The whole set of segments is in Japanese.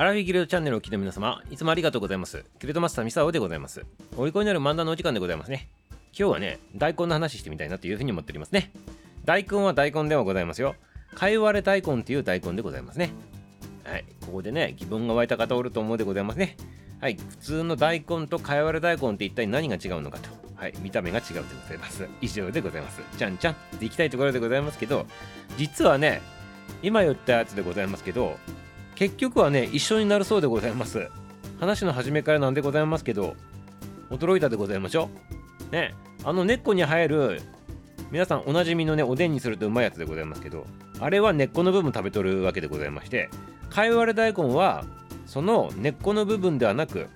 アラフィギルドチャンネルを聞きの皆様、いつもありがとうございます。ギルドマスターミサオでございます。お利口になる漫談のお時間でございますね。今日はね、大根の話してみたいなというふうに思っておりますね。大根は大根ではございますよ。かいわれ大根っていう大根でございますね。はい、ここでね、疑問が湧いた方おると思うでございますね。はい、普通の大根とかいわれ大根って一体何が違うのかと。はい、見た目が違うでございます。以上でございます。ちゃんちゃんっていきたいところでございますけど、実はね、今言ったやつでございますけど、結局はね一緒になるそうでございます。話の初めからなんでございますけど驚いたでございましょう。ねあの根っこに生える皆さんおなじみのねおでんにするとうまいやつでございますけどあれは根っこの部分食べとるわけでございましてかいわれ大根はその根っこの部分ではなく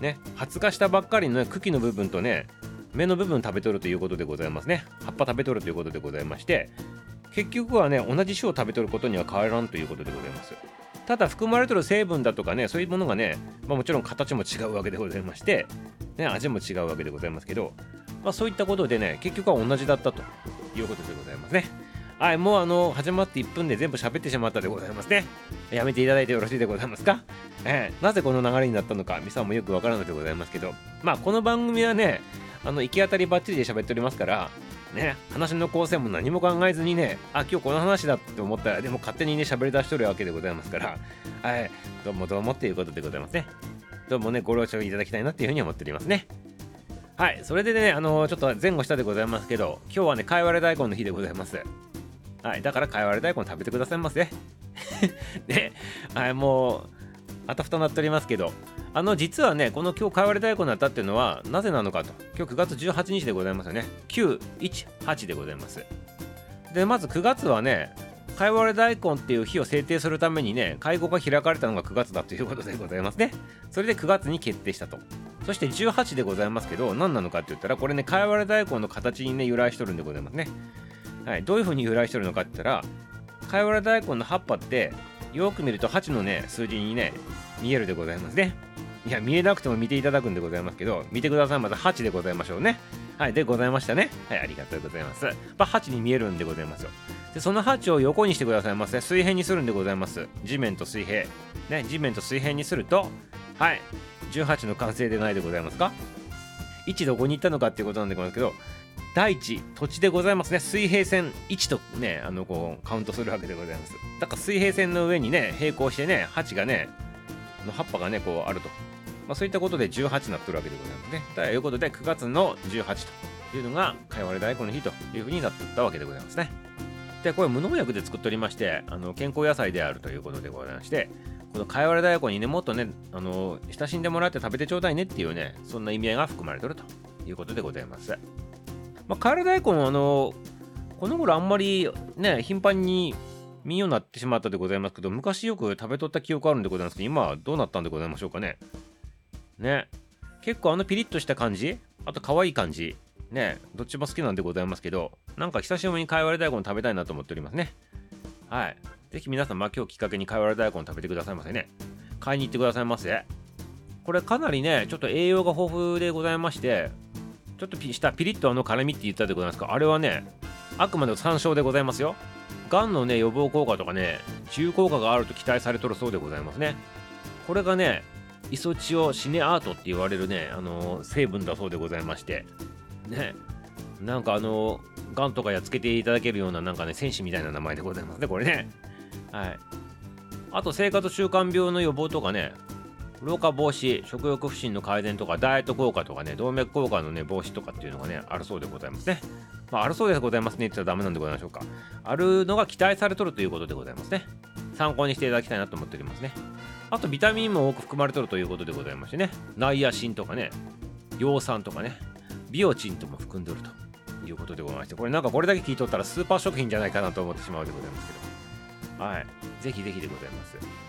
ね発芽したばっかりの、ね、茎の部分とね芽の部分食べとるということでございますね。葉っぱ食べとるということでございまして結局はね同じ種を食べとることには変わらんということでございます。ただ含まれてる成分だとかねそういうものがね、まあ、もちろん形も違うわけでございまして、ね、味も違うわけでございますけど、まあ、そういったことでね結局は同じだったということでございますね。はいもうあの始まって1分で全部喋ってしまったでございますね。やめていただいてよろしいでございますか、えー、なぜこの流れになったのかミサもよくわからないでございますけどまあこの番組はねあの行き当たりばっちりで喋っておりますからね、話の構成も何も考えずにね、あ、今日この話だって思ったら、でも勝手にね、喋り出しとるわけでございますから、はい、どうもどうもっていうことでございますね。どうもね、ご了承いただきたいなっていうふうに思っておりますね。はい、それでね、あのー、ちょっと前後したでございますけど、今日はね、かいわれ大根の日でございます。はい、だからかいわれ大根食べてくださいませ。ね、はい、もう、あたふたなっておりますけど、あの実はねこの今日かいわれ大根になったっていうのはなぜなのかと。今日9月18日でございますよね。918でございます。でまず9月はねかいわれ大根っていう日を制定するためにね会合が開かれたのが9月だということでございますね。それで9月に決定したと。そして18でございますけど何なのかって言ったらこれねかいわれ大根の形にね由来しとるんでございますね。はいどういう風に由来しとるのかって言ったらかいわれ大根の葉っぱってよく見ると8のね数字にね見えるでございますね。いや見えなくても見ていただくんでございますけど見てくださいまず8でございましょうね。はいでございましたね。はいありがとうございます。まあ8に見えるんでございますよ。でその8を横にしてくださいませ。水平にするんでございます。地面と水平。ね地面と水平にするとはい18の完成でないでございますか？1どこに行ったのかっていうことなんでございますけど大地土地でございますね。水平線1とねあのこうカウントするわけでございます。だから水平線の上にね並行してね8がねの葉っぱがねこうあると、まあ、そういったことで18になってるわけでございますね。ということで9月の18というのがかいわれ大根の日というふうになってったわけでございますね。でこれ無農薬で作っておりましてあの健康野菜であるということでございましてこのかいわれ大根にねもっとねあの親しんでもらって食べてちょうだいねっていうねそんな意味合いが含まれてるということでございます。まあ、かいわれ大根はあのこの頃あんまりね頻繁に見んようになってしまったでございますけど、昔よく食べとった記憶あるんでございますけど、今はどうなったんでございましょうかね。ね。結構あのピリッとした感じ、あと可愛い感じ、ね、どっちも好きなんでございますけど、なんか久しぶりにかいわれ大根食べたいなと思っておりますね。はい。ぜひ皆さん、まあ、今日きっかけにかいわれ大根食べてくださいませね。買いに行ってくださいませ。これかなりね、ちょっと栄養が豊富でございまして、ちょっとしたピリッとあの辛みって言ったでございますか、あれはね、あくまでも山椒でございますよ。がんのね予防効果とかね治癒効果があると期待されとるそうでございますね。これがねイソチオシネアートって言われるねあのー、成分だそうでございまして。ねなんかあのー、がんとかやっつけていただけるようななんかね戦士みたいな名前でございますねこれね。はい。あと生活習慣病の予防とかね老化防止食欲不振の改善とかダイエット効果とかね動脈硬化のね防止とかっていうのがねあるそうでございますねまあ、あるそうでございますねって言ったらダメなんでございましょうか。あるのが期待されとるということでございますね。参考にしていただきたいなと思っておりますね。あとビタミンも多く含まれとるということでございましてね。ナイアシンとかね、葉酸とかね、ビオチンとも含んでおるということでございまして、これなんかこれだけ聞いとったらスーパー食品じゃないかなと思ってしまうでございますけど。はい。ぜひぜひでございます。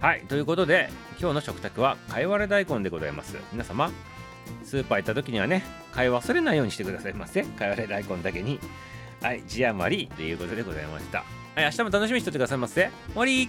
はい。ということで、今日の食卓は、かいわれ大根でございます。皆様、スーパー行った時にはね買い忘れないようにしてくださいませかいわれ大根だけにはい字余りということでございましたはい明日も楽しみにしておいてくださいませ終わり